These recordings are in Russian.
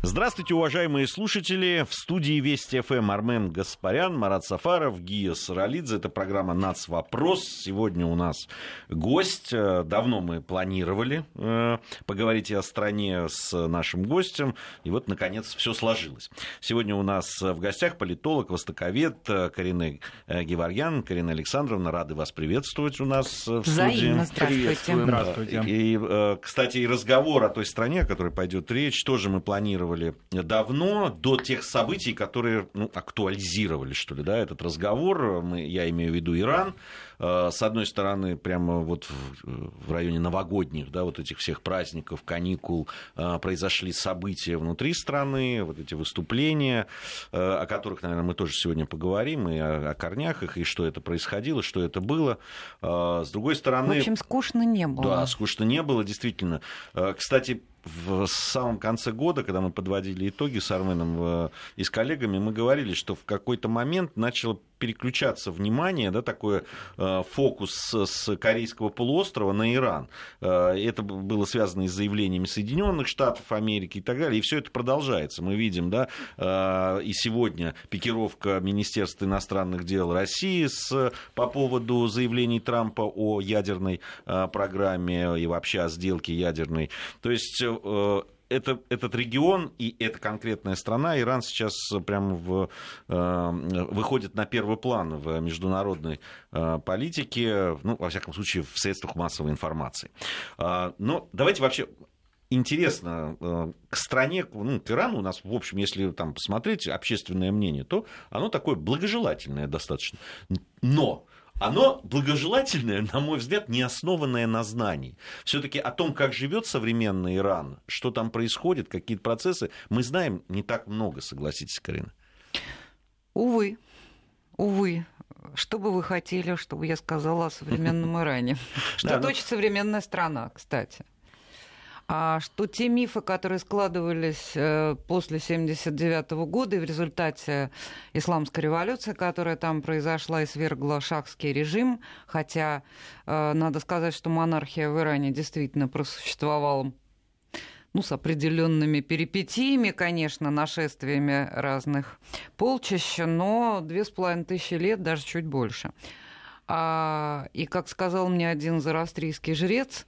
Здравствуйте, уважаемые слушатели. В студии Вести ФМ Армен Гаспарян, Марат Сафаров, Гия Саралидзе. Это программа «Нац. Вопрос». Сегодня у нас гость. Давно мы планировали э, поговорить о стране с нашим гостем. И вот, наконец, все сложилось. Сегодня у нас в гостях политолог, востоковед Карина Геворгян. Карина Александровна, рады вас приветствовать у нас в Взаимно. студии. Здравствуйте. Здравствуйте. И, э, кстати, и разговор о той стране, о которой пойдет речь, тоже мы планировали планировали давно, до тех событий, которые ну, актуализировали, что ли, да, этот разговор. Мы, я имею в виду Иран. Э, с одной стороны, прямо вот в районе новогодних, да, вот этих всех праздников, каникул, э, произошли события внутри страны, вот эти выступления, э, о которых, наверное, мы тоже сегодня поговорим, и о, корнях их, и что это происходило, что это было. С другой стороны... В общем, скучно не было. Да, скучно не было, действительно. Кстати, в самом конце года, когда мы подводили итоги с Арменом и с коллегами, мы говорили, что в какой-то момент начало переключаться внимание, да, такой э, фокус с, с Корейского полуострова на Иран. Э, это было связано и с заявлениями Соединенных Штатов Америки и так далее. И все это продолжается. Мы видим, да, э, и сегодня пикировка Министерства иностранных дел России с, по поводу заявлений Трампа о ядерной э, программе и вообще о сделке ядерной. То есть э, это, этот регион и эта конкретная страна, Иран сейчас прямо в, э, выходит на первый план в международной э, политике, ну, во всяком случае, в средствах массовой информации. Э, но давайте вообще интересно, э, к стране, ну, к Ирану у нас, в общем, если там посмотреть общественное мнение, то оно такое благожелательное достаточно. Но оно благожелательное, на мой взгляд, не основанное на знании. Все-таки о том, как живет современный Иран, что там происходит, какие процессы, мы знаем не так много, согласитесь, Карина. Увы, увы. Что бы вы хотели, чтобы я сказала о современном Иране? Что точит современная страна, кстати? А что те мифы, которые складывались э, после 1979 года и в результате исламской революции, которая там произошла и свергла шахский режим, хотя э, надо сказать, что монархия в Иране действительно просуществовала ну, с определенными перипетиями, конечно, нашествиями разных полчищ, но две с половиной тысячи лет, даже чуть больше. А, и, как сказал мне один зарастрийский жрец,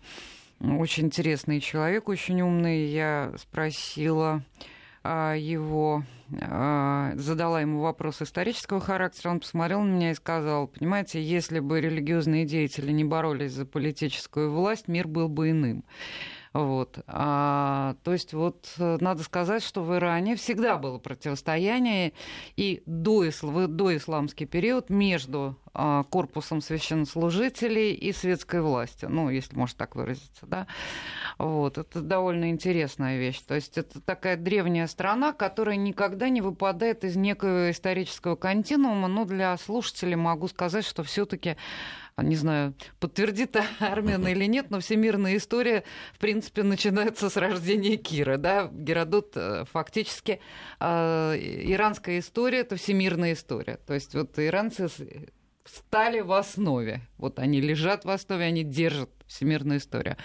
очень интересный человек, очень умный. Я спросила а, его, а, задала ему вопрос исторического характера, он посмотрел на меня и сказал, понимаете, если бы религиозные деятели не боролись за политическую власть, мир был бы иным. Вот. А, то есть вот э, надо сказать, что в Иране всегда было противостояние и до, до исламский период между а, корпусом священнослужителей и светской властью, ну, если можно так выразиться, да. Вот. Это довольно интересная вещь. То есть это такая древняя страна, которая никогда не выпадает из некого исторического континуума, но для слушателей могу сказать, что все таки не знаю, подтвердит Армен или нет, но всемирная история, в принципе, начинается с рождения Кира. Да? Геродот э, фактически э, иранская история – это всемирная история. То есть вот иранцы стали в основе. Вот они лежат в основе, они держат всемирную историю.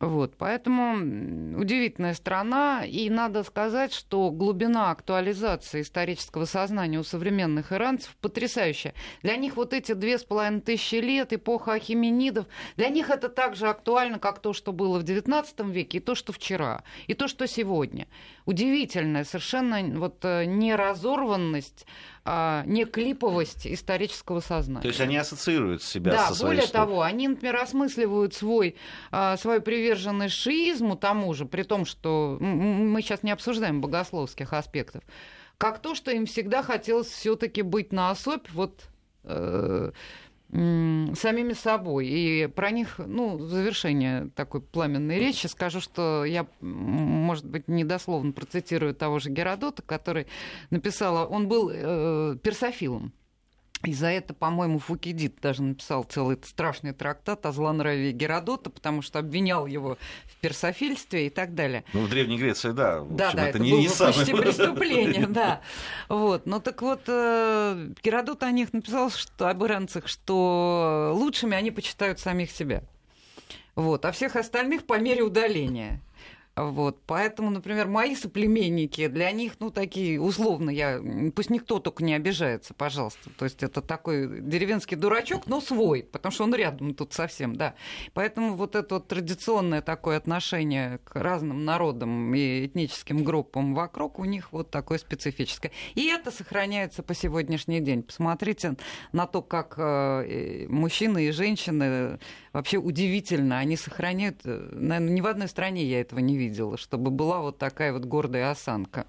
Вот, поэтому удивительная страна, и надо сказать, что глубина актуализации исторического сознания у современных иранцев потрясающая. Для них вот эти две с половиной тысячи лет, эпоха ахименидов, для них это так же актуально, как то, что было в XIX веке, и то, что вчера, и то, что сегодня. Удивительная совершенно вот э, неразорванность а, не клиповость исторического сознания. То есть они ассоциируют себя да, со своей более историей. того, они, например, осмысливают свой, а, свою приверженность шиизму тому же, при том, что мы сейчас не обсуждаем богословских аспектов, как то, что им всегда хотелось все-таки быть на особь, вот э, самими собой. И про них, ну, завершение такой пламенной речи скажу, что я, может быть, недословно процитирую того же Геродота, который написал, он был э, персофилом. И за это, по-моему, Фукидид даже написал целый страшный трактат о злонравии Геродота, потому что обвинял его в персофильстве и так далее. Ну, в Древней Греции, да. В да, общем, да, это, это не, было не почти самое... преступление, да. Вот. Ну, так вот, э, Геродот о них написал, что об иранцах, что лучшими они почитают самих себя. Вот. А всех остальных по мере удаления. Вот. Поэтому, например, мои соплеменники, для них, ну, такие, условно, я, пусть никто только не обижается, пожалуйста. То есть это такой деревенский дурачок, но свой, потому что он рядом тут совсем, да. Поэтому вот это вот традиционное такое отношение к разным народам и этническим группам вокруг у них вот такое специфическое. И это сохраняется по сегодняшний день. Посмотрите на то, как э, мужчины и женщины вообще удивительно, они сохраняют, э, наверное, ни в одной стране я этого не видела, чтобы была вот такая вот гордая осанка.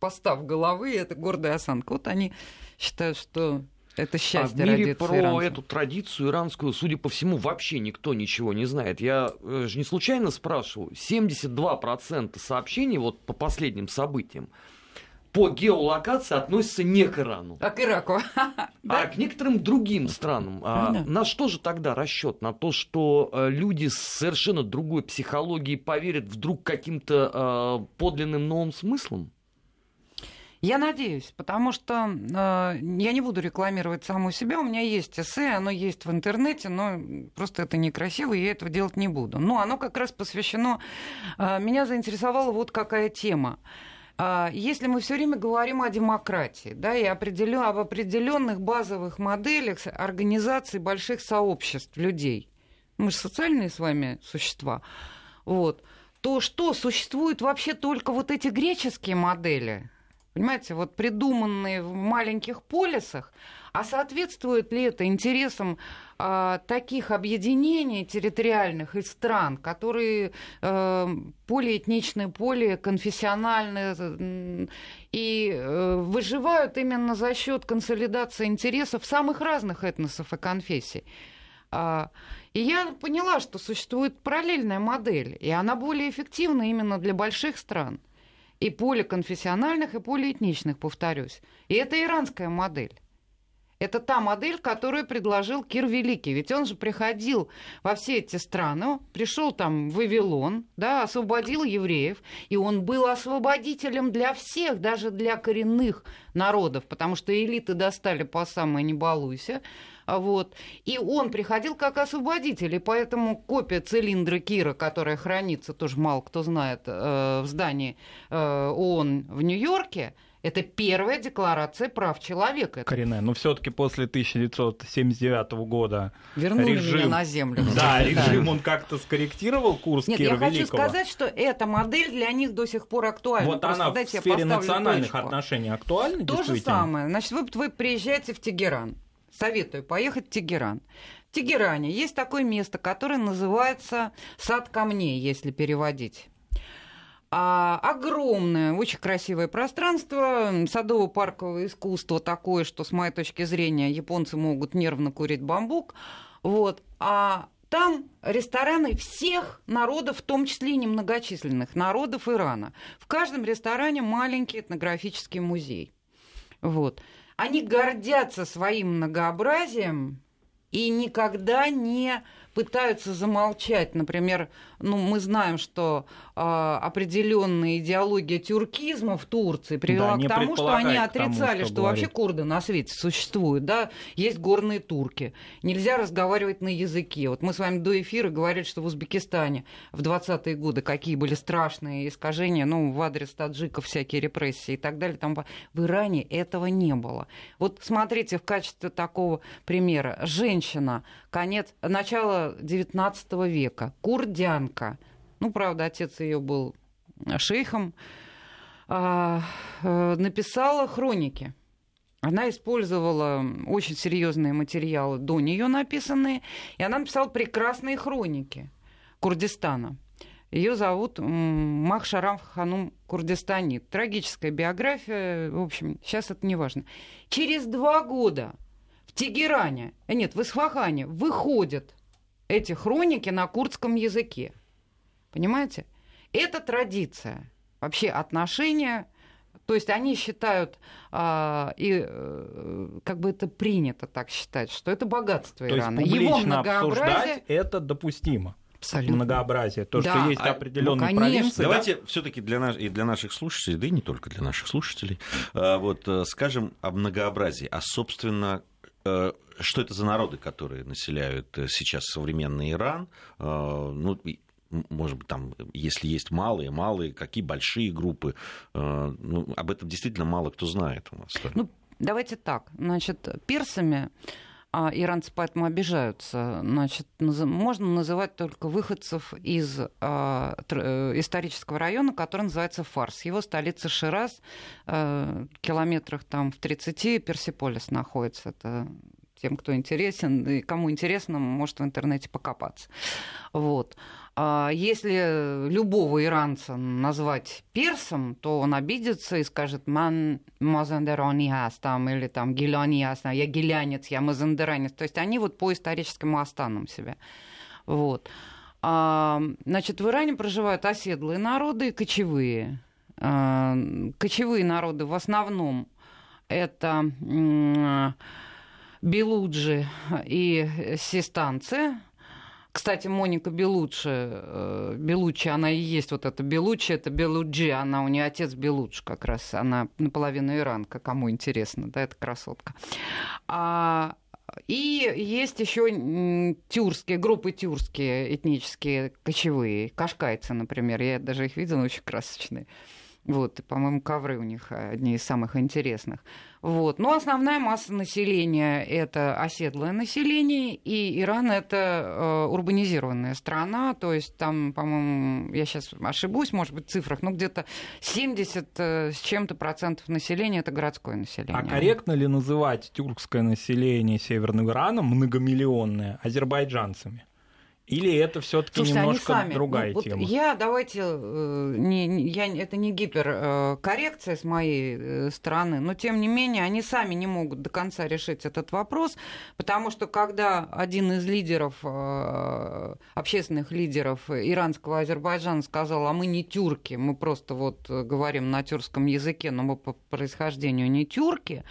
Постав головы, это гордая осанка. Вот они считают, что это счастье а в мире про иранцам. эту традицию иранскую, судя по всему, вообще никто ничего не знает. Я э, же не случайно спрашиваю. 72% сообщений вот по последним событиям по геолокации относятся не к Ирану. А к Ираку. А к некоторым другим странам. А на что же тогда расчет? На то, что э, люди с совершенно другой психологией поверят вдруг каким-то э, подлинным новым смыслом? Я надеюсь, потому что э, я не буду рекламировать саму себя. У меня есть эссе, оно есть в интернете, но просто это некрасиво, и я этого делать не буду. Но оно как раз посвящено... Э, меня заинтересовала вот какая тема. Э, если мы все время говорим о демократии, да, и определен, об определенных базовых моделях организации больших сообществ людей, мы же социальные с вами существа, вот, то что, существуют вообще только вот эти греческие модели, Понимаете, вот придуманные в маленьких полисах, а соответствует ли это интересам э, таких объединений территориальных и стран, которые э, полиэтничные, поликонфессиональные и э, выживают именно за счет консолидации интересов самых разных этносов и конфессий? А, и я поняла, что существует параллельная модель, и она более эффективна именно для больших стран – и поликонфессиональных, и полиэтничных, повторюсь. И это иранская модель. Это та модель, которую предложил Кир Великий. Ведь он же приходил во все эти страны, пришел там в Вавилон, да, освободил евреев, и он был освободителем для всех, даже для коренных народов, потому что элиты достали по самое не балуйся. Вот. И он приходил как освободитель, и поэтому копия цилиндра Кира, которая хранится, тоже мало кто знает, э, в здании э, ООН в Нью-Йорке, это первая декларация прав человека. Коренная. Но все-таки после 1979 года Вернули режим... меня на землю. Да, режим он как-то скорректировал курс Нет, Кира я хочу сказать, что эта модель для них до сих пор актуальна. Вот Просто она в сфере национальных точку. отношений актуальна, То же самое. Значит, вы, вы приезжаете в Тегеран советую поехать в Тегеран. В Тегеране есть такое место, которое называется «Сад камней», если переводить. А, огромное, очень красивое пространство, садово-парковое искусство такое, что, с моей точки зрения, японцы могут нервно курить бамбук. Вот. А там рестораны всех народов, в том числе и немногочисленных народов Ирана. В каждом ресторане маленький этнографический музей. Вот они гордятся своим многообразием и никогда не пытаются замолчать. Например, ну, мы знаем, что э, определенная идеология тюркизма в Турции привела да, к тому, что они отрицали, тому, что, что вообще курды на свете существуют. Да? Есть горные турки. Нельзя разговаривать на языке. Вот мы с вами до эфира говорили, что в Узбекистане в 20-е годы какие были страшные искажения, ну, в адрес таджиков всякие репрессии и так далее. Там в Иране этого не было. Вот смотрите, в качестве такого примера. Женщина, конец, начало 19 века, курдянка. Ну, правда, отец ее был шейхом. А, э, написала хроники. Она использовала очень серьезные материалы до нее написанные, и она написала прекрасные хроники Курдистана. Ее зовут Махшарам Ханум Курдистани. Трагическая биография, в общем, сейчас это не важно. Через два года в Тегеране, э, нет, в Исфахане выходят эти хроники на курдском языке. Понимаете? Это традиция. Вообще отношения то есть они считают, а, и э, как бы это принято так считать, что это богатство То Ирана. Есть Его многообразие это допустимо. Абсолютно. Многообразие, то, да. что есть определенные а, ну, провинции. Давайте да? все-таки для нас и для наших слушателей, да и не только для наших слушателей, а, вот э, скажем о многообразии, а собственно Э, что это за народы, которые населяют сейчас современный Иран? Ну, может быть, там, если есть малые, малые, какие большие группы. Э, ну, об этом действительно мало кто знает у нас. Ну, давайте так. Значит, персами а иранцы поэтому обижаются. Значит, можно называть только выходцев из а, э, исторического района, который называется Фарс. Его столица Шираз, э, километрах там в 30 Персиполис находится. Это тем, кто интересен, и кому интересно, может в интернете покопаться. Вот. Если любого иранца назвать персом, то он обидится и скажет «ман мазандерониас» там, или там «гиляниас», «я гилянец», «я мазандеранец». То есть они вот по историческим астанам себя. Вот. А, значит, в Иране проживают оседлые народы и кочевые. А, кочевые народы в основном это белуджи и систанцы, кстати, Моника Белучи, э, Белучи, она и есть вот эта Белучи, это Белуджи, она у нее отец Белуч как раз, она наполовину иранка, кому интересно, да, это красотка. А, и есть еще тюркские, группы тюркские, этнические, кочевые, кашкайцы, например, я даже их видела, очень красочные. Вот, по-моему, ковры у них одни из самых интересных. Вот. Но основная масса населения – это оседлое население, и Иран – это э, урбанизированная страна, то есть там, по-моему, я сейчас ошибусь, может быть, в цифрах, но где-то 70 э, с чем-то процентов населения – это городское население. А корректно ли называть тюркское население Северного Ирана многомиллионное азербайджанцами? Или это все-таки немножко сами, другая ну, тема? я давайте э, не, я, это не гиперкоррекция с моей э, стороны, но тем не менее они сами не могут до конца решить этот вопрос, потому что когда один из лидеров, э, общественных лидеров иранского Азербайджана сказал, а мы не тюрки, мы просто вот говорим на тюркском языке, но мы по происхождению не тюрки,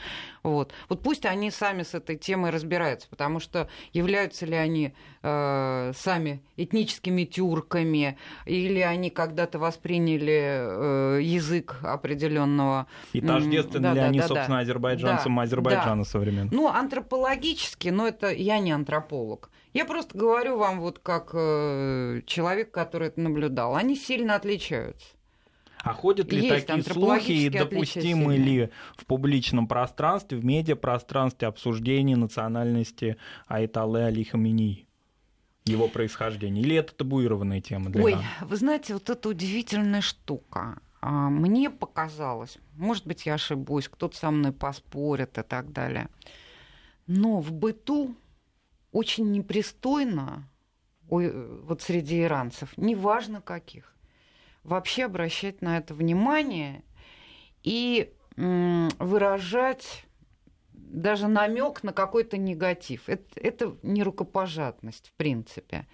вот, вот пусть они сами с этой темой разбираются, потому что являются ли они э, сами этническими тюрками, или они когда-то восприняли э, язык определенного... И тождественны да, ли да, они, да, собственно, да, азербайджанцам да, Азербайджана да. современного? Ну, антропологически, но это я не антрополог. Я просто говорю вам вот как э, человек, который это наблюдал. Они сильно отличаются. А ходят ли Есть такие слухи и допустимы ли в публичном пространстве, в медиапространстве обсуждение национальности Айталы Али Хаминии? его происхождения? Или это табуированная тема для Ой, вы знаете, вот это удивительная штука. А, мне показалось, может быть, я ошибусь, кто-то со мной поспорит и так далее. Но в быту очень непристойно вот среди иранцев, неважно каких, вообще обращать на это внимание и выражать даже намек на какой-то негатив. Это, это не рукопожатность, в принципе.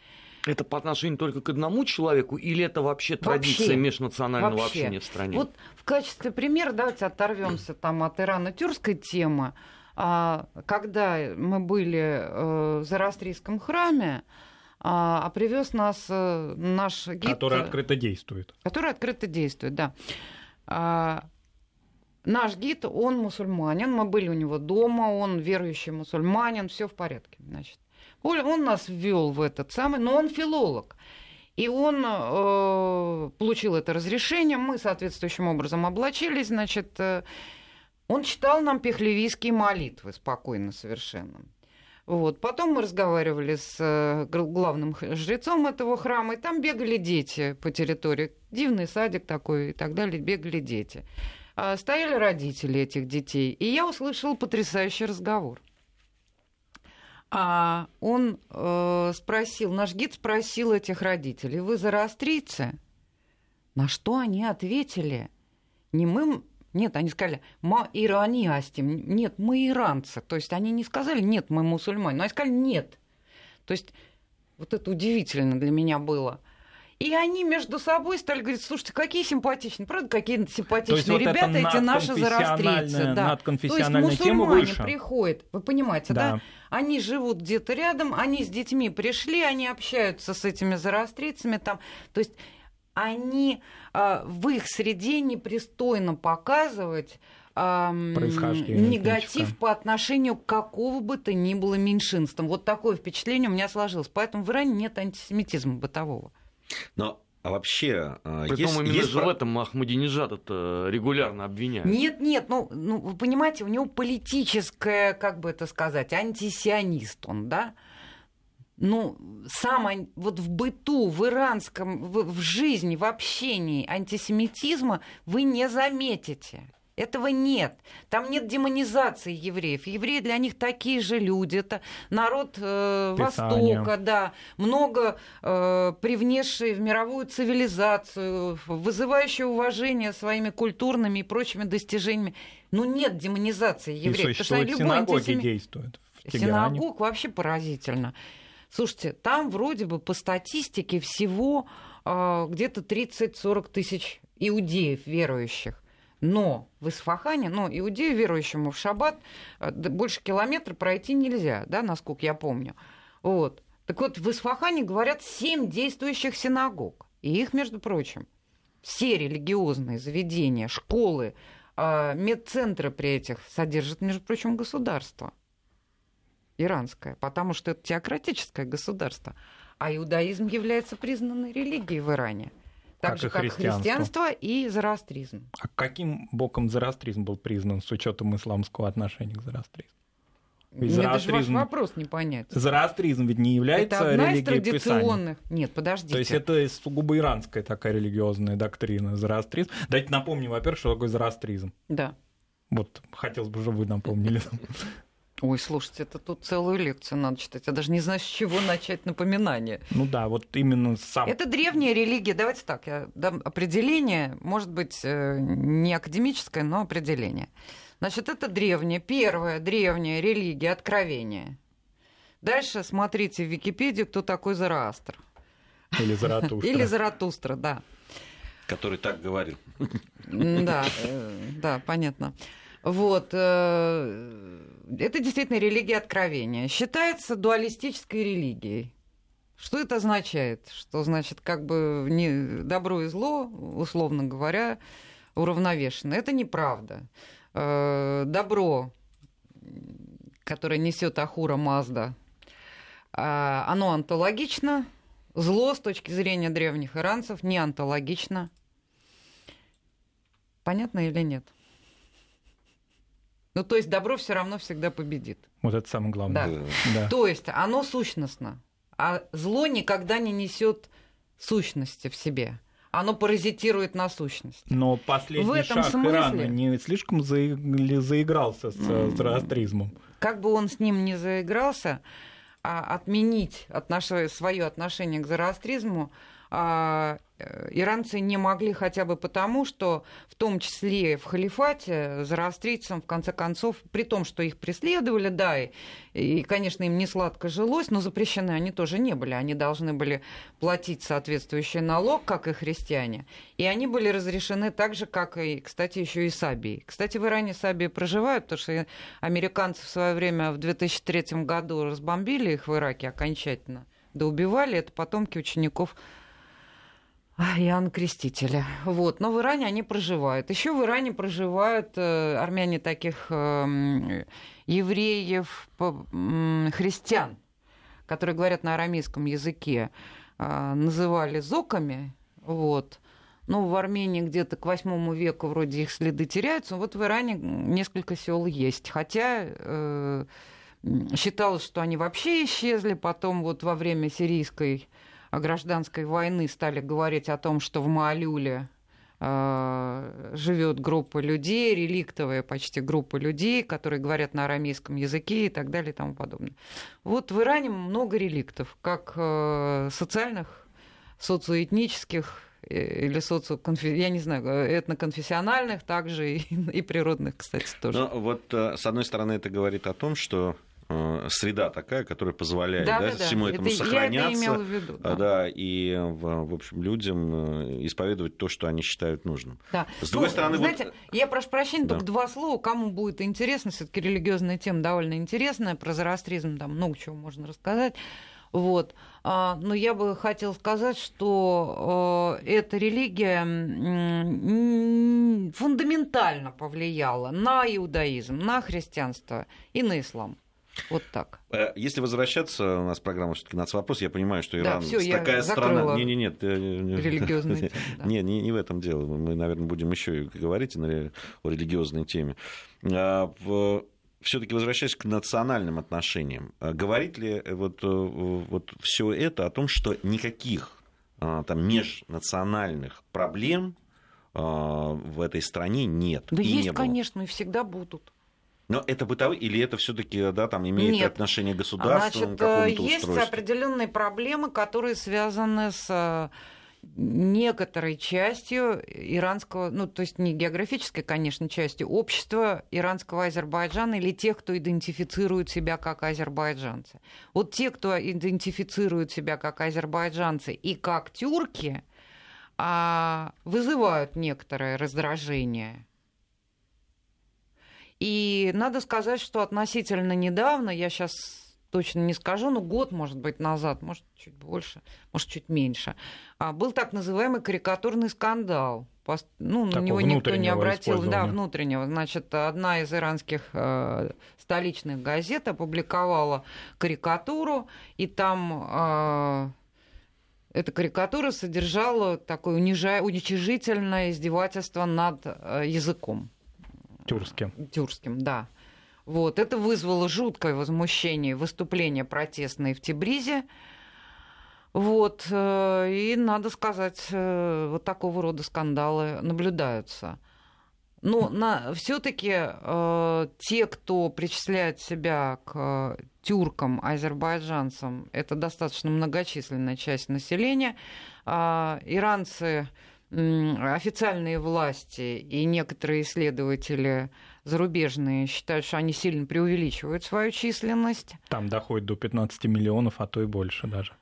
Это по отношению только к одному человеку, или это вообще традиция вообще, межнационального вообще. общения в стране? Вот в качестве примера давайте оторвемся там от ирано-тюркской темы. А, когда мы были э, в Зарастрийском храме, а, а привез нас э, наш гид... Который открыто действует. Который открыто действует, да. А, Наш гид, он мусульманин, мы были у него дома, он верующий мусульманин, все в порядке, значит. Он нас ввел в этот самый, но он филолог. И он э, получил это разрешение, мы соответствующим образом облачились, значит, э, он читал нам пехлевийские молитвы спокойно совершенно. Вот. Потом мы разговаривали с э, главным жрецом этого храма, и там бегали дети по территории. Дивный садик такой и так далее, бегали дети. А, стояли родители этих детей, и я услышала потрясающий разговор. А он э, спросил, наш гид спросил этих родителей, вы зороастрийцы? На что они ответили? Не мы, нет, они сказали, ма ирани астим, нет, мы иранцы. То есть они не сказали, нет, мы мусульмане, но они сказали, нет. То есть вот это удивительно для меня было. И они между собой стали говорить, слушайте, какие симпатичные, правда, какие симпатичные ребята вот эти наши зарастрийцы. Да. То есть мусульмане приходят, вы понимаете, да. да? Они живут где-то рядом, они с детьми пришли, они общаются с этими зарастрийцами там. То есть они а, в их среде непристойно показывать негатив по отношению к какого бы то ни было меньшинством. Вот такое впечатление у меня сложилось. Поэтому в Иране нет антисемитизма бытового. Но а вообще, Притом есть, именно есть... же в этом Ахмадинежад это регулярно обвиняют. Нет, нет, ну, ну, вы понимаете, у него политическое, как бы это сказать, антисионист он, да? Ну, сам вот в быту, в иранском, в, в жизни, в общении антисемитизма вы не заметите. Этого нет. Там нет демонизации евреев. Евреи для них такие же люди. Это народ э, Востока, да, много э, привнесший в мировую цивилизацию, вызывающий уважение своими культурными и прочими достижениями. Ну нет демонизации евреев. И существуют синагоги антисеми... действуют. Синагог вообще поразительно. Слушайте, там вроде бы по статистике всего э, где-то 30-40 тысяч иудеев верующих. Но в Исфахане, ну, иудею, верующему в шаббат, э, больше километра пройти нельзя, да, насколько я помню. Вот. Так вот, в Исфахане, говорят, семь действующих синагог. И их, между прочим, все религиозные заведения, школы, э, медцентры при этих содержат, между прочим, государство иранское, потому что это теократическое государство. А иудаизм является признанной религией в Иране – так как же, как христианство и зороастризм. А каким боком зороастризм был признан с учетом исламского отношения к зороастризму? Ведь Мне даже ваш вопрос не понять. Зороастризм ведь не является это одна религией из традиционных. Писания. Нет, подождите. То есть это сугубо иранская такая религиозная доктрина, зороастризм. Дайте напомним, во-первых, что такое зороастризм. Да. Вот, хотелось бы, чтобы вы напомнили. Ой, слушайте, это тут целую лекцию надо читать. Я даже не знаю, с чего начать напоминание. Ну да, вот именно сам... Это древняя религия. Давайте так, я дам определение, может быть, э, не академическое, но определение. Значит, это древняя, первая древняя религия откровения. Дальше смотрите в Википедии, кто такой Зараастр. Или Заратустра. Или Заратустра, да. Который так говорил. Да, э, да, понятно. Вот. Это действительно религия откровения. Считается дуалистической религией. Что это означает? Что значит, как бы не добро и зло, условно говоря, уравновешено. Это неправда. Э, добро, которое несет Ахура Мазда, э, оно антологично. Зло с точки зрения древних иранцев не антологично. Понятно или нет? Ну, то есть добро все равно всегда победит. Вот это самое главное. Да. Да. То есть оно сущностно, а зло никогда не несет сущности в себе. Оно паразитирует на сущность. Но последний в этом шаг смысле... Ирана не слишком заигрался с зороастризмом. Как бы он с ним не заигрался, а отменить отнош... свое отношение к зороастризму иранцы не могли хотя бы потому, что в том числе в халифате зороастрийцам, в конце концов, при том, что их преследовали, да, и, и, конечно, им не сладко жилось, но запрещены они тоже не были. Они должны были платить соответствующий налог, как и христиане. И они были разрешены так же, как и, кстати, еще и сабии. Кстати, в Иране сабии проживают, потому что американцы в свое время в 2003 году разбомбили их в Ираке окончательно, да убивали. Это потомки учеников Иоанна Крестителя. Вот. Но в Иране они проживают. Еще в Иране проживают э, армяне таких э, евреев, э, христиан, которые говорят на арамейском языке, э, называли зоками. Вот. Ну, в Армении где-то к восьмому веку вроде их следы теряются. Вот в Иране несколько сел есть. Хотя э, считалось, что они вообще исчезли. Потом вот во время сирийской гражданской войны стали говорить о том, что в Маалюле э, живет группа людей, реликтовая почти группа людей, которые говорят на арамейском языке и так далее и тому подобное. Вот в Иране много реликтов, как э, социальных, социоэтнических э, или социоконфи... я не знаю, этноконфессиональных также и, и природных, кстати, тоже. Но вот с одной стороны это говорит о том, что среда такая, которая позволяет да, да, да, всему этому это, сохраняться. Я это в виду, да. да, и, в, в общем, людям э, исповедовать то, что они считают нужным. Да. С другой ну, стороны, знаете, вот... я прошу прощения, да. только два слова, кому будет интересно, все-таки религиозная тема довольно интересная, про зороастризм там много чего можно рассказать. Вот. А, но я бы хотела сказать, что э, эта религия фундаментально повлияла на иудаизм, на христианство и на ислам. Вот так. Э, если возвращаться, у нас программа все-таки вопрос, я понимаю, что Иран да, всё, такая страна. Не, не, нет, религиозная Не, не, не в этом дело. Мы, наверное, будем еще говорить о религиозной теме. А, все-таки возвращаясь к национальным отношениям, а говорит ли вот, вот все это о том, что никаких а, там межнациональных проблем в этой стране нет? Да есть, не конечно, и всегда будут. Но это бытовые или это все-таки да, там имеет Нет. отношение к государству? Значит, э, есть устройству? определенные проблемы, которые связаны с э, некоторой частью иранского, ну, то есть не географической, конечно, частью общества иранского Азербайджана или тех, кто идентифицирует себя как азербайджанцы. Вот те, кто идентифицирует себя как азербайджанцы и как тюрки, а, вызывают некоторое раздражение и надо сказать, что относительно недавно, я сейчас точно не скажу, но год, может быть, назад, может, чуть больше, может, чуть меньше, а, был так называемый карикатурный скандал. Ну, на него никто не обратил. Да, внутреннего. Значит, одна из иранских э, столичных газет опубликовала карикатуру, и там э, эта карикатура содержала такое унижа... уничижительное издевательство над э, языком. Тюркским. Тюркским, да. Вот. Это вызвало жуткое возмущение выступления протестные в Тибризе. Вот. Э, и, надо сказать, э, вот такого рода скандалы наблюдаются. Но на, все-таки э, те, кто причисляет себя к тюркам, азербайджанцам, это достаточно многочисленная часть населения. Э, иранцы официальные власти и некоторые исследователи зарубежные считают, что они сильно преувеличивают свою численность. Там доходит до 15 миллионов, а то и больше даже.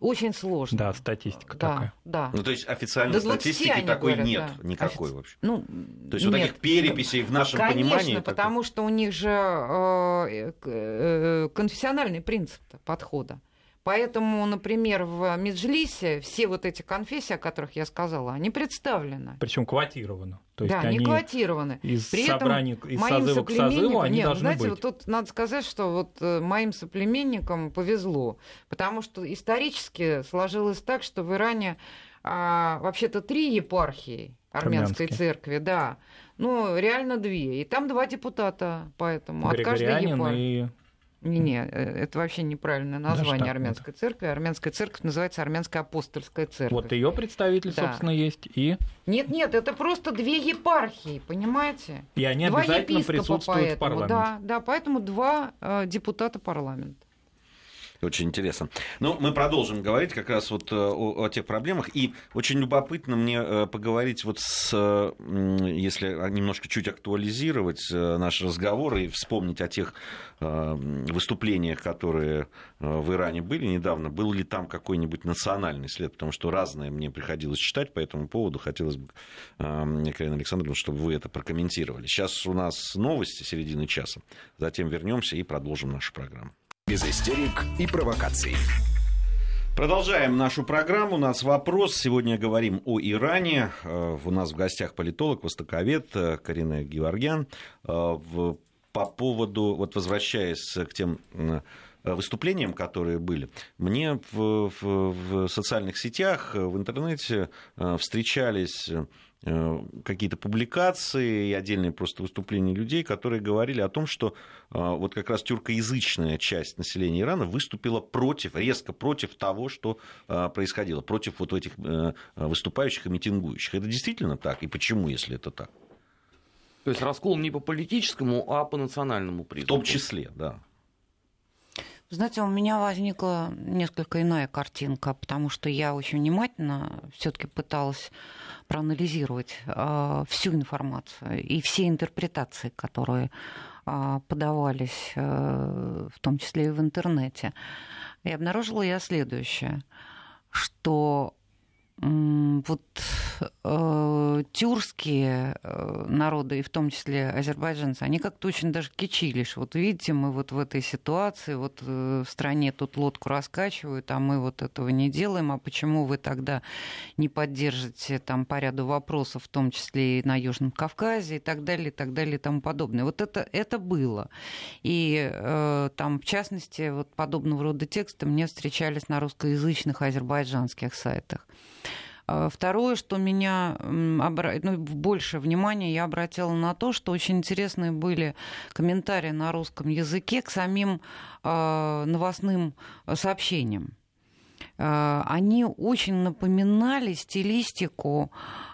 Очень сложно. Да, статистика да, такая. Да. Ну, то есть официальной да, статистики такой говорят, нет, да. никакой Офици... вообще. Ну, то есть нет. вот таких переписей в нашем Конечно, понимании. Конечно, потому что у них же э, э, конфессиональный принцип подхода. Поэтому, например, в Меджлисе все вот эти конфессии, о которых я сказала, они представлены. Причем квотированы. То есть да, они квотированы. Из При собраний, этом из моим созыва к созыву они нет, должны знаете, быть. Вот тут надо сказать, что вот э, моим соплеменникам повезло, потому что исторически сложилось так, что в Иране а, вообще-то три епархии армянской Армянские. церкви, да. Ну, реально две. И там два депутата, поэтому от каждой епархии. И не, не, э, это вообще неправильное название Даже армянской это. церкви. Армянская церковь называется Армянская апостольская церковь. Вот ее представитель, да. собственно, есть и. Нет, нет, это просто две епархии, понимаете? И они два обязательно присутствуют поэтому, в парламенте. Да, да, поэтому два э, депутата парламента. Очень интересно. Ну, мы продолжим говорить как раз вот э, о, о тех проблемах. И очень любопытно мне э, поговорить вот с, если немножко чуть актуализировать э, наш разговор и вспомнить о тех выступлениях, которые в Иране были недавно. Был ли там какой-нибудь национальный след? Потому что разное мне приходилось читать по этому поводу. Хотелось бы, Карина Александровна, чтобы вы это прокомментировали. Сейчас у нас новости середины часа. Затем вернемся и продолжим нашу программу. Без истерик и провокаций. Продолжаем нашу программу. У нас вопрос. Сегодня говорим о Иране. Э, у нас в гостях политолог, востоковед э, Карина Георгян. Э, по поводу, вот возвращаясь к тем выступлениям, которые были, мне в, в, в социальных сетях, в интернете встречались какие-то публикации и отдельные просто выступления людей, которые говорили о том, что э, вот как раз тюркоязычная часть населения Ирана выступила против, резко против того, что э, происходило, против вот этих выступающих и митингующих. Это действительно так? И почему, если это так? То есть раскол не по политическому, а по национальному признаку. В том числе, да. Знаете, у меня возникла несколько иная картинка, потому что я очень внимательно все-таки пыталась проанализировать э, всю информацию и все интерпретации, которые э, подавались, э, в том числе и в интернете. И обнаружила я следующее, что вот э, тюркские э, народы, и в том числе азербайджанцы, они как-то очень даже кичились. Вот видите, мы вот в этой ситуации, вот э, в стране тут лодку раскачивают, а мы вот этого не делаем, а почему вы тогда не поддержите там по ряду вопросов, в том числе и на Южном Кавказе и так далее, и так далее и тому подобное. Вот это, это было. И э, там, в частности, вот подобного рода тексты мне встречались на русскоязычных азербайджанских сайтах. А, второе, что меня ну, больше внимания я обратила на то, что очень интересные были комментарии на русском языке к самим э, новостным сообщениям. Э, они очень напоминали стилистику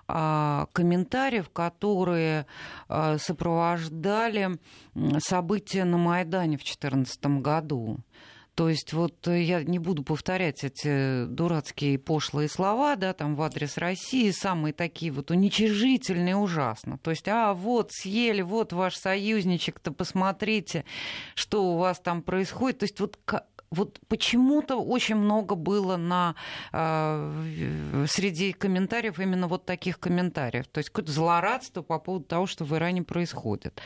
комментариев, которые сопровождали события на Майдане в 2014 году. То есть вот э, я не буду повторять эти дурацкие пошлые слова, да, там в адрес России, самые такие вот уничижительные, ужасно. То есть, а вот съели, вот ваш союзничек-то, посмотрите, что у вас там происходит. То есть вот вот почему-то очень много было на, э, среди комментариев именно вот таких комментариев. То есть какое-то злорадство по поводу того, что в Иране происходит.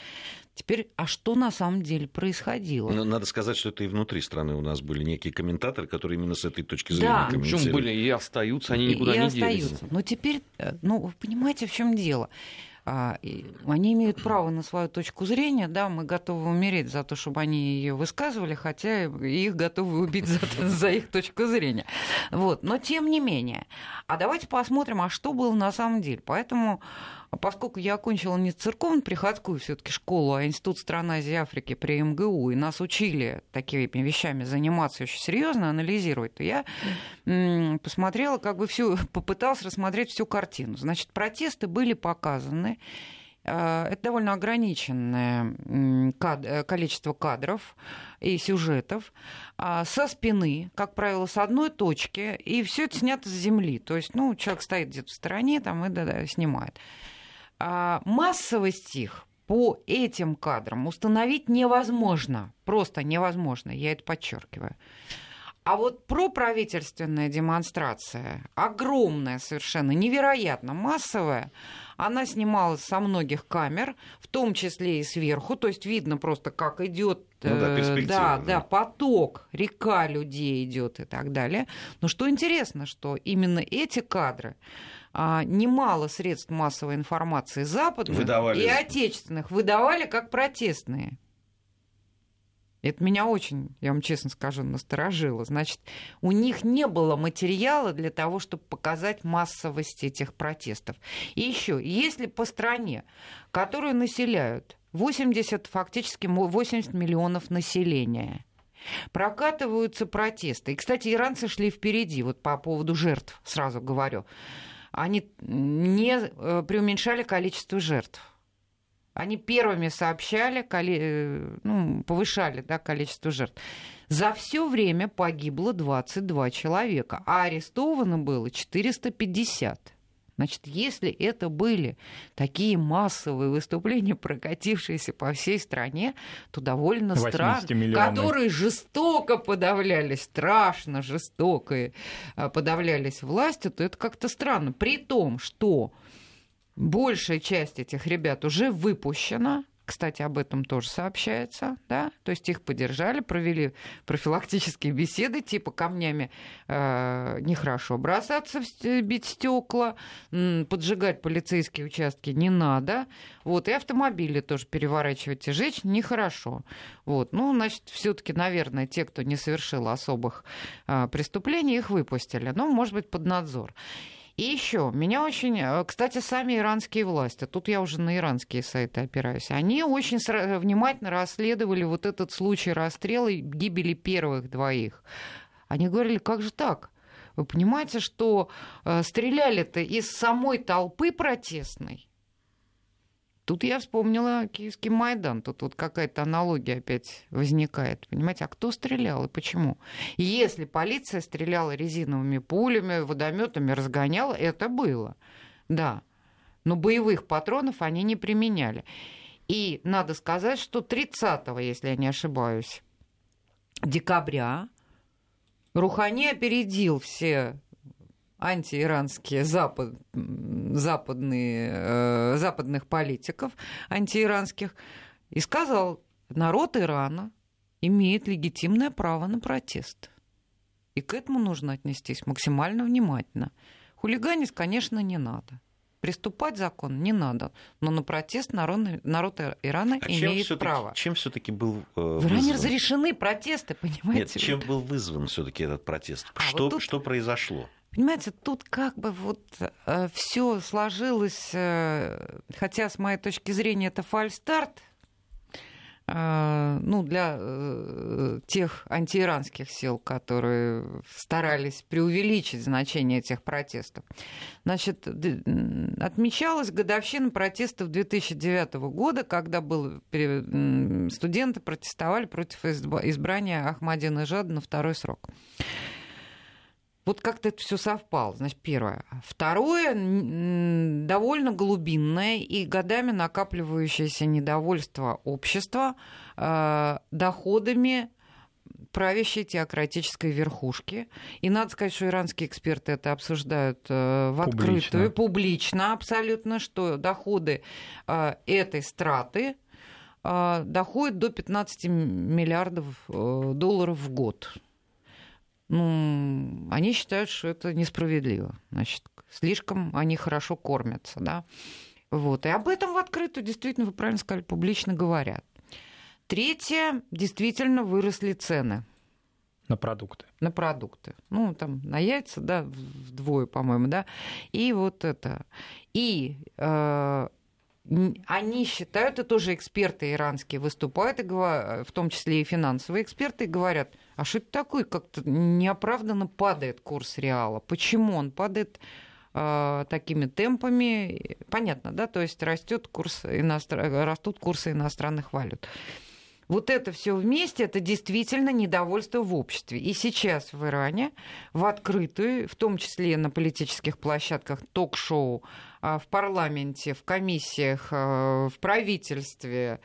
Теперь, а что на самом деле происходило? Ну, надо сказать, что это и внутри страны у нас были некие комментаторы, которые именно с этой точки зрения да. комментировали. Причем были и остаются, они никуда и, не остаются. делись. Но теперь, э, ну, вы понимаете, в чем дело? А, они имеют право на свою точку зрения, да, мы готовы умереть за то, чтобы они ее высказывали, хотя их готовы убить за, за их точку зрения. Вот. Но тем не менее. А давайте посмотрим, а что было на самом деле. Поэтому поскольку я окончила не церковно-приходскую все-таки школу, а Институт стран Азии и Африки при МГУ, и нас учили такими вещами заниматься очень серьезно, анализировать, то я посмотрела, как бы всю, попыталась рассмотреть всю картину. Значит, протесты были показаны, а, это довольно ограниченное э, количество кадров и сюжетов а, со спины, как правило, с одной точки, и все это снято с земли. То есть, ну, человек стоит где-то в стороне там и да, да, снимает. А, массовость их по этим кадрам установить невозможно. Просто невозможно, я это подчеркиваю. А вот проправительственная демонстрация, огромная совершенно, невероятно массовая, она снималась со многих камер, в том числе и сверху, то есть видно просто, как идет ну, да, э, да, да, поток, река людей идет и так далее. Но что интересно, что именно эти кадры немало средств массовой информации западных выдавали. и отечественных выдавали как протестные. Это меня очень, я вам честно скажу, насторожило. Значит, у них не было материала для того, чтобы показать массовость этих протестов. И еще, если по стране, которую населяют 80, фактически 80 миллионов населения, прокатываются протесты. И, кстати, иранцы шли впереди, вот по поводу жертв, сразу говорю они не э, преуменьшали количество жертв. Они первыми сообщали, э, ну, повышали да, количество жертв. За все время погибло 22 человека, а арестовано было 450. Значит, если это были такие массовые выступления, прокатившиеся по всей стране, то довольно странно, которые жестоко подавлялись, страшно жестоко э, подавлялись властью, то это как-то странно. При том, что большая часть этих ребят уже выпущена, кстати, об этом тоже сообщается, да, то есть их поддержали, провели профилактические беседы, типа камнями э, нехорошо бросаться, бить стекла, поджигать полицейские участки не надо, вот, и автомобили тоже переворачивать и жечь нехорошо. Вот, ну, значит, все-таки, наверное, те, кто не совершил особых э, преступлений, их выпустили, но, может быть, под надзор. И еще, меня очень, э, кстати, сами иранские власти, тут я уже на иранские сайты опираюсь, они очень внимательно расследовали вот этот случай расстрела и гибели первых двоих. Они говорили, как же так? Вы понимаете, что э, стреляли-то из самой толпы протестной? Тут я вспомнила Киевский Майдан. Тут вот какая-то аналогия опять возникает. Понимаете, а кто стрелял и почему? Если полиция стреляла резиновыми пулями, водометами разгоняла, это было. Да. Но боевых патронов они не применяли. И надо сказать, что 30 если я не ошибаюсь, декабря Рухани опередил все антииранские запад, западные, э, западных политиков антииранских и сказал, народ Ирана имеет легитимное право на протест. И к этому нужно отнестись максимально внимательно. Хулиганить, конечно, не надо. Приступать закон не надо, но на протест народ, народ Ирана а имеет чем право. Чем все-таки был э, В Иране разрешены протесты, понимаете? Нет, чем был вызван все-таки этот протест? А что, вот тут... что произошло? Понимаете, тут как бы вот э, все сложилось, э, хотя с моей точки зрения это фальстарт, э, ну, для тех антииранских сил, которые старались преувеличить значение этих протестов. Значит, отмечалась годовщина протестов 2009 года, когда был, студенты протестовали против избрания Ахмадинежада на второй срок. Вот как-то это все совпало, значит, первое. Второе, довольно глубинное и годами накапливающееся недовольство общества э, доходами правящей теократической верхушки. И надо сказать, что иранские эксперты это обсуждают э, в открытую, публично, публично абсолютно, что доходы э, этой страты э, доходят до 15 миллиардов э, долларов в год ну, они считают, что это несправедливо. Значит, слишком они хорошо кормятся, да. Вот. И об этом в открытую, действительно, вы правильно сказали, публично говорят. Третье, действительно выросли цены. На продукты. На продукты. Ну, там, на яйца, да, вдвое, по-моему, да. И вот это. И э, они считают, и тоже эксперты иранские выступают, и говорят, в том числе и финансовые эксперты, и говорят, а что это такое, как-то неоправданно падает курс реала. Почему он падает э, такими темпами? Понятно, да, то есть растет курс иностран... растут курсы иностранных валют. Вот это все вместе, это действительно недовольство в обществе. И сейчас в Иране в открытую, в том числе на политических площадках, ток-шоу, а, в парламенте, в комиссиях, а, в правительстве,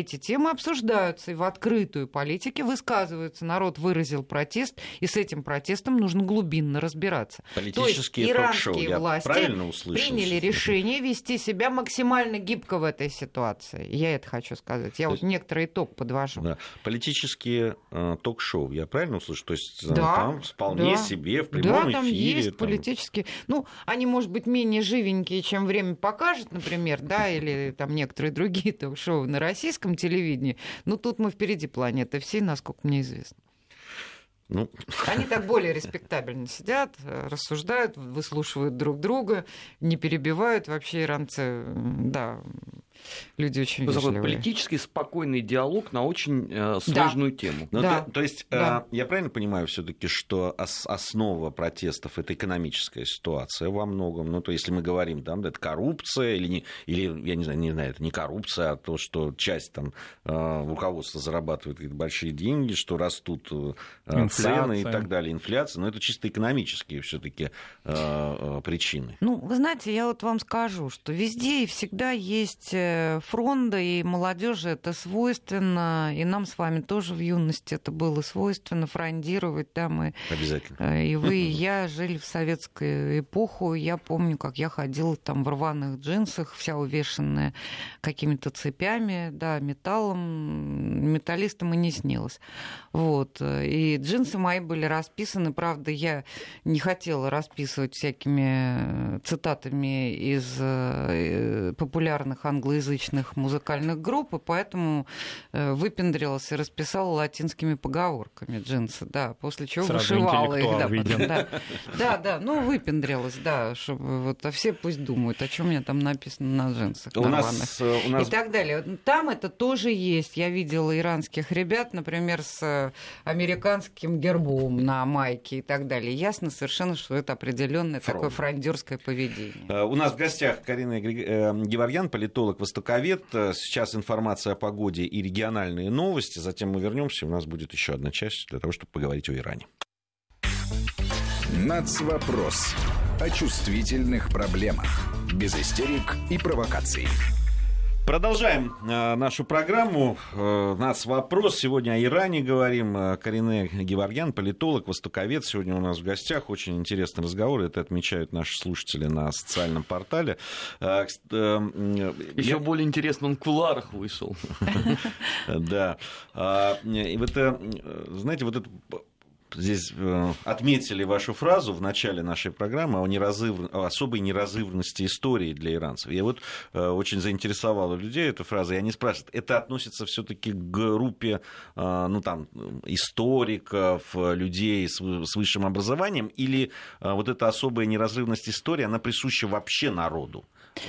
эти темы обсуждаются и в открытую политике высказываются. Народ выразил протест, и с этим протестом нужно глубинно разбираться. Политические То есть иранские власти приняли решение вести себя максимально гибко в этой ситуации. Я это хочу сказать. Я То вот некоторый итог подвожу. Да. Политические э, ток-шоу, я правильно услышал? То есть э, да, там вполне да. себе в прямом да, там эфире. есть там... политические. Ну, они, может быть, менее живенькие, чем время покажет, например, да, или там некоторые другие ток-шоу на российском российском телевидении, ну тут мы впереди планеты всей, насколько мне известно. Ну... Они так более респектабельно сидят, рассуждают, выслушивают друг друга, не перебивают. Вообще иранцы, да, люди очень Такой вежливые. политический спокойный диалог на очень э, сложную да. тему. Ну, да. то, то есть да. э, я правильно понимаю все-таки, что ос- основа протестов это экономическая ситуация во многом. Ну, то есть, если мы говорим, там, да, это коррупция или не, или я не знаю, не знаю, это не коррупция, а то, что часть там э, руководства зарабатывает какие-то большие деньги, что растут э, цены и так далее, инфляция. Но это чисто экономические все-таки э, э, причины. Ну, вы знаете, я вот вам скажу, что везде и всегда есть э, фронта и молодежи это свойственно, и нам с вами тоже в юности это было свойственно фрондировать, да, мы... Обязательно. Э, и вы, и я жили в советскую эпоху, я помню, как я ходила там в рваных джинсах, вся увешанная какими-то цепями, да, металлом, металлистом и не снилось. Вот. И джинсы мои были расписаны, правда, я не хотела расписывать всякими цитатами из э, популярных англоязычных русскоязычных музыкальных групп, и поэтому э, выпендрилась и расписала латинскими поговорками джинсы, да, после чего Сразу вышивала их. Да, потом, да, да, да, ну выпендрилась, да, чтобы вот а все пусть думают, о чем у меня там написано на джинсах. У нас, э, у нас... И так далее. Там это тоже есть. Я видела иранских ребят, например, с э, американским гербом на майке и так далее. Ясно совершенно, что это определенное такое франдерское поведение. У нас в гостях Карина Геворьян, политолог, востоковед. Сейчас информация о погоде и региональные новости. Затем мы вернемся. У нас будет еще одна часть для того, чтобы поговорить о Иране. Нацвопрос. О чувствительных проблемах. Без истерик и провокаций. Продолжаем э, нашу программу. Э, у нас вопрос. Сегодня о Иране говорим. Э, Карине Геворгян, политолог, востоковед. Сегодня у нас в гостях. Очень интересный разговор. Это отмечают наши слушатели на социальном портале. Э, э, Еще Я... более интересно, он в куларах вышел. Да. А, и вот, знаете, вот это здесь э, отметили вашу фразу в начале нашей программы о, неразыв... о особой неразывности истории для иранцев. Я вот э, очень заинтересовала людей эта фраза, и они спрашивают, это относится все-таки к группе э, ну, там, историков, людей с, с высшим образованием, или вот эта особая неразрывность истории, она присуща вообще народу,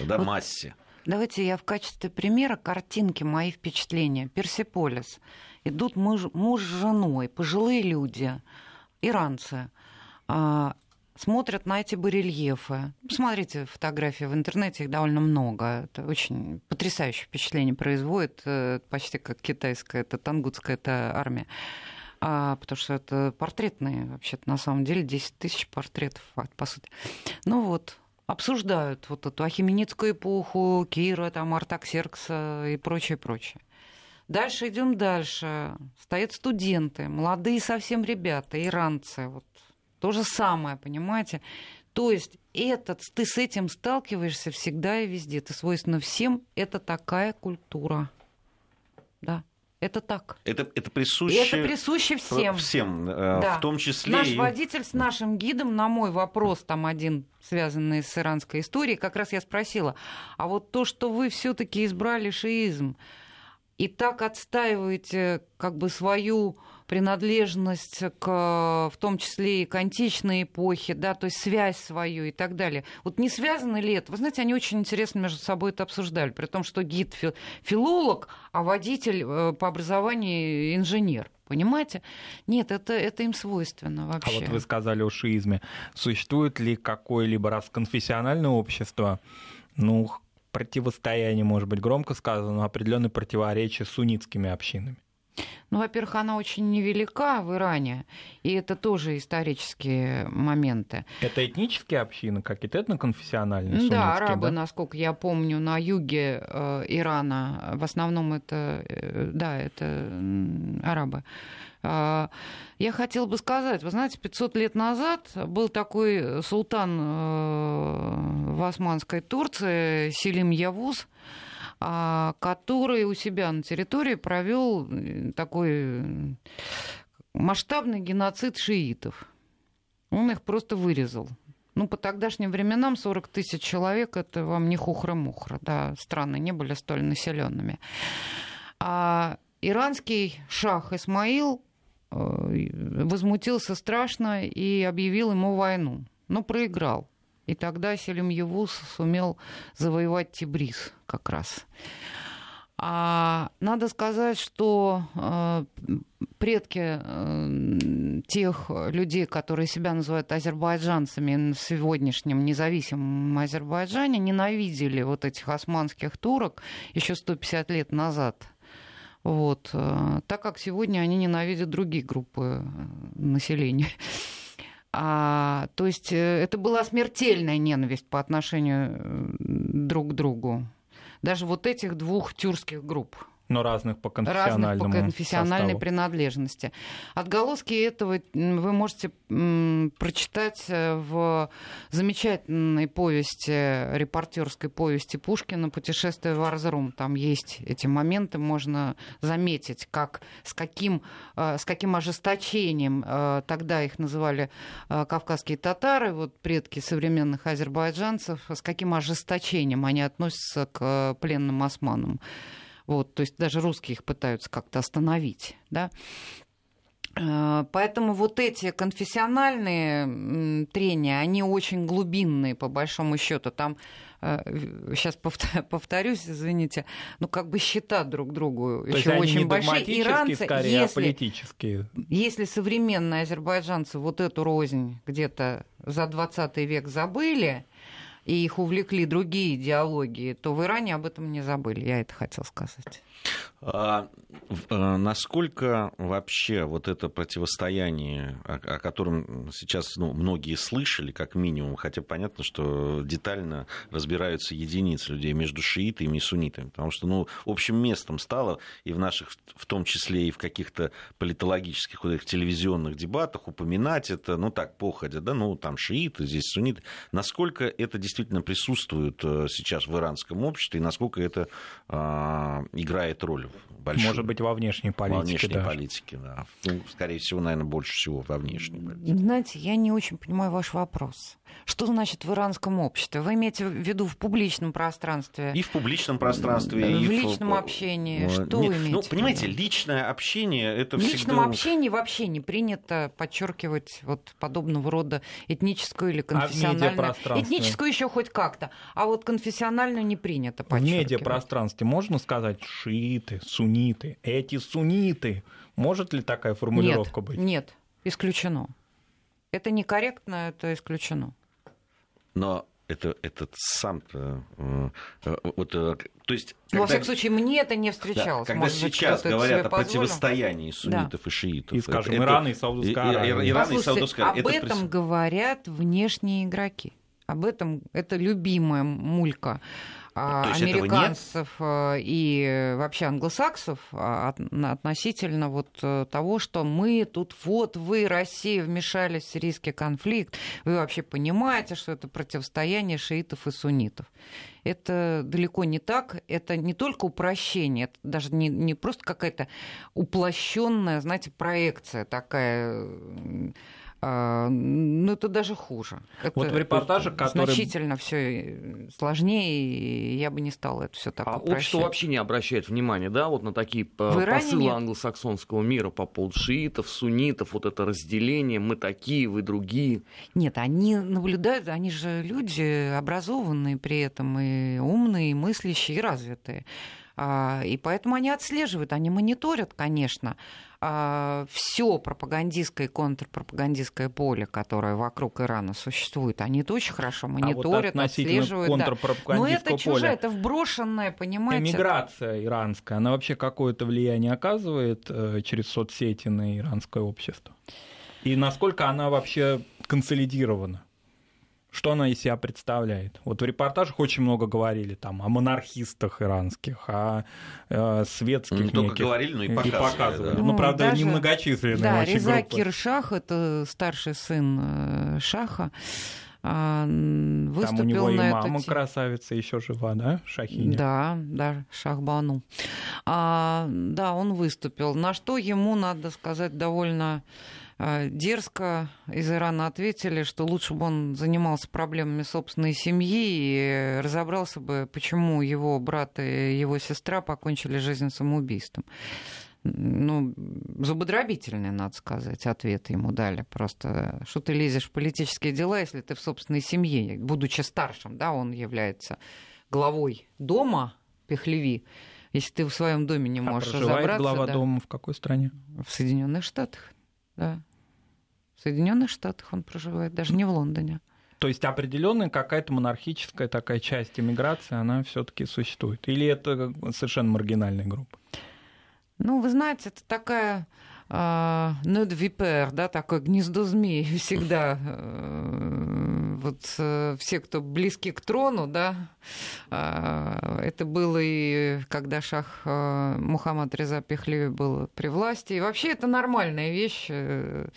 да, вот... массе? Давайте я в качестве примера картинки мои впечатления. Персиполис идут муж, муж с женой, пожилые люди, иранцы, а, смотрят на эти барельефы. Посмотрите фотографии в интернете, их довольно много. Это очень потрясающее впечатление производит, э, почти как китайская, это тангутская это армия. А, потому что это портретные, вообще-то, на самом деле, 10 тысяч портретов, по сути. Ну вот, обсуждают вот эту ахименидскую эпоху, Кира, там, Артаксеркса и прочее, прочее. Дальше идем дальше. Стоят студенты, молодые совсем ребята, иранцы. Вот. То же самое, понимаете? То есть этот, ты с этим сталкиваешься всегда и везде. Ты свойственно всем. Это такая культура. Да. Это так. Это, это присуще, это присуще всем. Всем, э, да. в том числе. Наш и... водитель с нашим гидом на мой вопрос, там один, связанный с иранской историей, как раз я спросила, а вот то, что вы все-таки избрали шиизм, и так отстаиваете как бы свою принадлежность к, в том числе и к античной эпохе, да, то есть связь свою и так далее. Вот не связано ли это? Вы знаете, они очень интересно между собой это обсуждали, при том, что гид филолог, а водитель э, по образованию инженер. Понимаете? Нет, это, это им свойственно вообще. А вот вы сказали о шиизме. Существует ли какое-либо расконфессиональное общество, ну, противостояние, может быть, громко сказано, но определенные противоречия с суннитскими общинами? Ну, во-первых, она очень невелика в Иране, и это тоже исторические моменты. Это этнические общины, какие-то этноконфессиональные? Да, арабы, да? насколько я помню, на юге э, Ирана, в основном это, э, да, это э, арабы. А, я хотела бы сказать, вы знаете, 500 лет назад был такой султан э, в Османской Турции Селим Явуз, который у себя на территории провел э, такой масштабный геноцид шиитов. Он их просто вырезал. Ну, по тогдашним временам 40 тысяч человек это вам не хухры-мухры. Да, страны не были столь населенными. А иранский шах Исмаил Э, возмутился страшно и объявил ему войну, но проиграл. И тогда Селим Евус сумел завоевать Тибриз как раз. А надо сказать, что э, предки э, тех людей, которые себя называют азербайджанцами в сегодняшнем независимом Азербайджане, ненавидели вот этих османских турок еще 150 лет назад. Вот. Э, так как сегодня они ненавидят другие группы э, населения. А, то есть э, это была смертельная ненависть по отношению друг к другу. Даже вот этих двух тюркских групп. Но разных по конфессиональному Разных по конфессиональной составу. принадлежности. Отголоски этого вы можете прочитать э, в замечательной повести, репортерской повести Пушкина «Путешествие в Арзрум». Там есть эти моменты, можно заметить, как, с, каким, э, с каким ожесточением э, тогда их называли кавказские татары, вот предки современных азербайджанцев, с каким ожесточением они относятся к пленным османам. Вот, то есть даже русские их пытаются как-то остановить. Да? Э, поэтому вот эти конфессиональные трения, они очень глубинные, по большому счету. Там, сейчас э, повторюсь, извините, ну как бы счета друг другу То еще очень большие. Иранцы, скорее, а если, а политические. Если современные азербайджанцы вот эту рознь где-то за 20 век забыли, и их увлекли другие идеологии, то в Иране об этом не забыли. Я это хотел сказать. А, э, насколько вообще вот это противостояние, о, о котором сейчас ну, многие слышали, как минимум, хотя понятно, что детально разбираются единицы людей между шиитами и суннитами, потому что ну, общим местом стало и в наших, в том числе и в каких-то политологических вот этих телевизионных дебатах упоминать это, ну так, походя, да, ну там шииты, здесь сунниты. Насколько это действительно присутствует э, сейчас в иранском обществе и насколько это а, играет роль большую. Может быть, во внешней политике. Во внешней даже. политике, да. Ну, скорее всего, наверное, больше всего во внешней политике. Знаете, я не очень понимаю ваш вопрос. Что значит в иранском обществе? Вы имеете в виду в публичном пространстве? И в публичном пространстве, в и в личном общении. Что Нет, вы имеете? Ну, понимаете, личное общение это В всегда... личном общении вообще не принято подчеркивать вот подобного рода этническую или конфессиональную. А этническую еще хоть как-то, а вот конфессиональную не принято подчеркивать. В медиапространстве можно сказать шииты, сунниты, эти сунниты. Может ли такая формулировка нет, быть? Нет, исключено. Это некорректно, это исключено. Но это этот сам -то, э, э, вот, э, то есть когда, во всяком случае мне это не встречалось. Да, когда Может сейчас быть, говорят о противостоянии суннитов да. и шиитов, и скажем это, Ирана и Саудовская Аравия, Иран и Саудовская Об этом прис... говорят внешние игроки. Об этом это любимая мулька а, американцев э, и вообще англосаксов а, относительно вот э, того, что мы тут, вот вы, Россия, вмешались в сирийский конфликт, вы вообще понимаете, что это противостояние шиитов и суннитов. Это далеко не так, это не только упрощение, это даже не, не просто какая-то уплощенная, знаете, проекция такая ну, это даже хуже. Это вот в репортажах, которые... Значительно все сложнее, и я бы не стала это все так А упрощать. общество вообще не обращает внимания, да, вот на такие посылы нет. англосаксонского мира по поводу шиитов, суннитов, вот это разделение, мы такие, вы другие. Нет, они наблюдают, они же люди образованные при этом, и умные, и мыслящие, и развитые. А, и поэтому они отслеживают, они мониторят, конечно, а, все пропагандистское и контрпропагандистское поле, которое вокруг Ирана существует, они это очень хорошо мониторят, а вот отслеживают. Да. Но это чужое, это вброшенное, понимаете? Эмиграция иранская, она вообще какое-то влияние оказывает э, через соцсети на иранское общество? И насколько она вообще консолидирована? Что она из себя представляет. Вот в репортажах очень много говорили там о монархистах иранских, о э, светских Не неких. только говорили, но и показывали. И показывали. Да. Ну, ну, правда, даже, немногочисленные да, очень Реза группы. Киршах, это старший сын э, Шаха, выступил Там у него на и мама эту... красавица еще жива, да, Шахиня? Да, да, Шахбану. А, да, он выступил. На что ему, надо сказать, довольно дерзко из Ирана ответили, что лучше бы он занимался проблемами собственной семьи и разобрался бы, почему его брат и его сестра покончили жизнь самоубийством. Ну, зубодробительный, надо сказать, ответ ему дали. Просто, что ты лезешь в политические дела, если ты в собственной семье, будучи старшим, да, он является главой дома Пехлеви, если ты в своем доме не можешь а разобраться. глава да, дома в какой стране? В Соединенных Штатах да. В Соединенных Штатах он проживает, даже не в Лондоне. То есть определенная какая-то монархическая такая часть иммиграции, она все-таки существует? Или это совершенно маргинальная группа? Ну, вы знаете, это такая Нед uh, Випер, да, такое гнездо змей всегда. Uh, вот uh, все, кто близки к трону, да, это было и когда шах Мухаммад Реза Пехлеви был при власти. И вообще это нормальная вещь, э,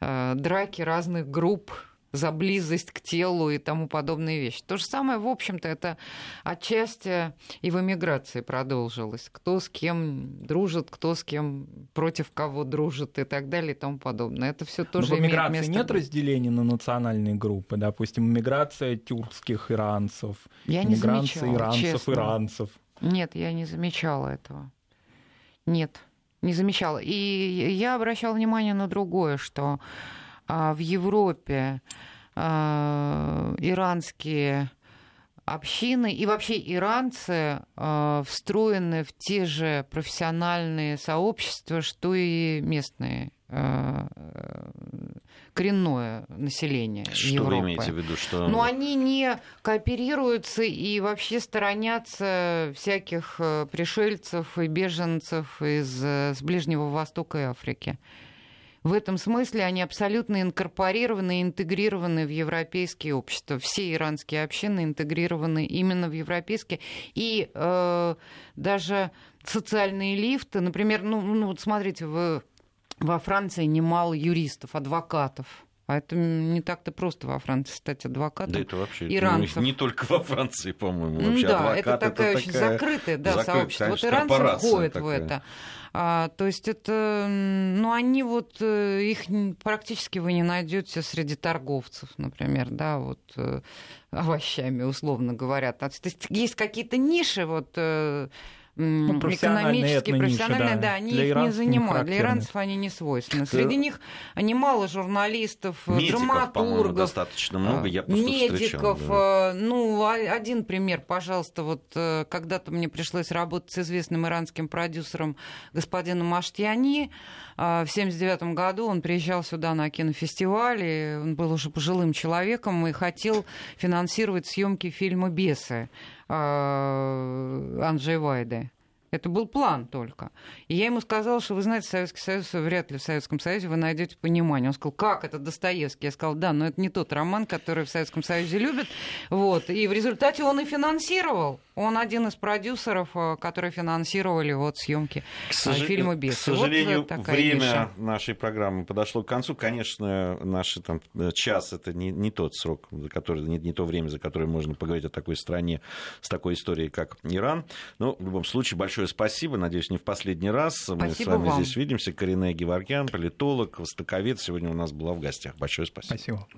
драки разных групп, за близость к телу и тому подобные вещи. То же самое, в общем-то, это отчасти и в эмиграции продолжилось. Кто с кем дружит, кто с кем против кого дружит и так далее и тому подобное. Это все тоже Но в эмиграции место нет разделения на национальные группы? Допустим, эмиграция тюркских иранцев, я не замечала, иранцев, честно. иранцев. Нет, я не замечала этого. Нет, не замечала. И я обращала внимание на другое, что в Европе а, иранские общины и вообще иранцы э, встроены в те же профессиональные сообщества, что и местные э, коренное население что Европы. Вы имеете в виду, что... Но они не кооперируются и вообще сторонятся всяких э, пришельцев и беженцев из э, с Ближнего Востока и Африки. В этом смысле они абсолютно инкорпорированы и интегрированы в европейские общества. Все иранские общины интегрированы именно в европейские. И э, даже социальные лифты, например, ну, ну вот смотрите, вы, во Франции немало юристов, адвокатов. А это не так-то просто во Франции стать адвокатом. Да это вообще иранцев. Ну, не только во Франции, по-моему. Вообще да, адвокат, это такая это очень такая... закрытое да, закрыт, сообщество. конечно, вот иранцы входят такая. в это. А, то есть это, ну, они вот, э, их практически вы не найдете среди торговцев, например, да, вот э, овощами, условно говоря. То есть есть какие-то ниши, вот э, ну, экономические, профессиональные, да. да, они Для их не занимают. Для иранцев они не свойственны. Среди них немало журналистов, медиков, драматургов, достаточно много, я медиков. Да. Ну, один пример, пожалуйста, вот когда-то мне пришлось работать с известным иранским продюсером господином Аштьяни. В 1979 году он приезжал сюда на кинофестиваль, и он был уже пожилым человеком и хотел финансировать съемки фильма «Бесы». Анджей Вайды. Это был план только. И я ему сказала, что вы знаете, Советский Союз, вряд ли в Советском Союзе вы найдете понимание. Он сказал, как это Достоевский? Я сказала, да, но это не тот роман, который в Советском Союзе любят. Вот. И в результате он и финансировал. Он один из продюсеров, э, которые финансировали вот съемки к сож... фильма «Бес». К сожалению, вот время ниша. нашей программы подошло к концу. Конечно, наш там, час — это не, не тот срок, за который, не, не то время, за которое можно поговорить о такой стране с такой историей, как Иран. Но в любом случае, большое спасибо. Надеюсь, не в последний раз. Спасибо Мы с вами вам. здесь видимся. Карине Геворгян, политолог, востоковед, сегодня у нас была в гостях. Большое спасибо. Спасибо.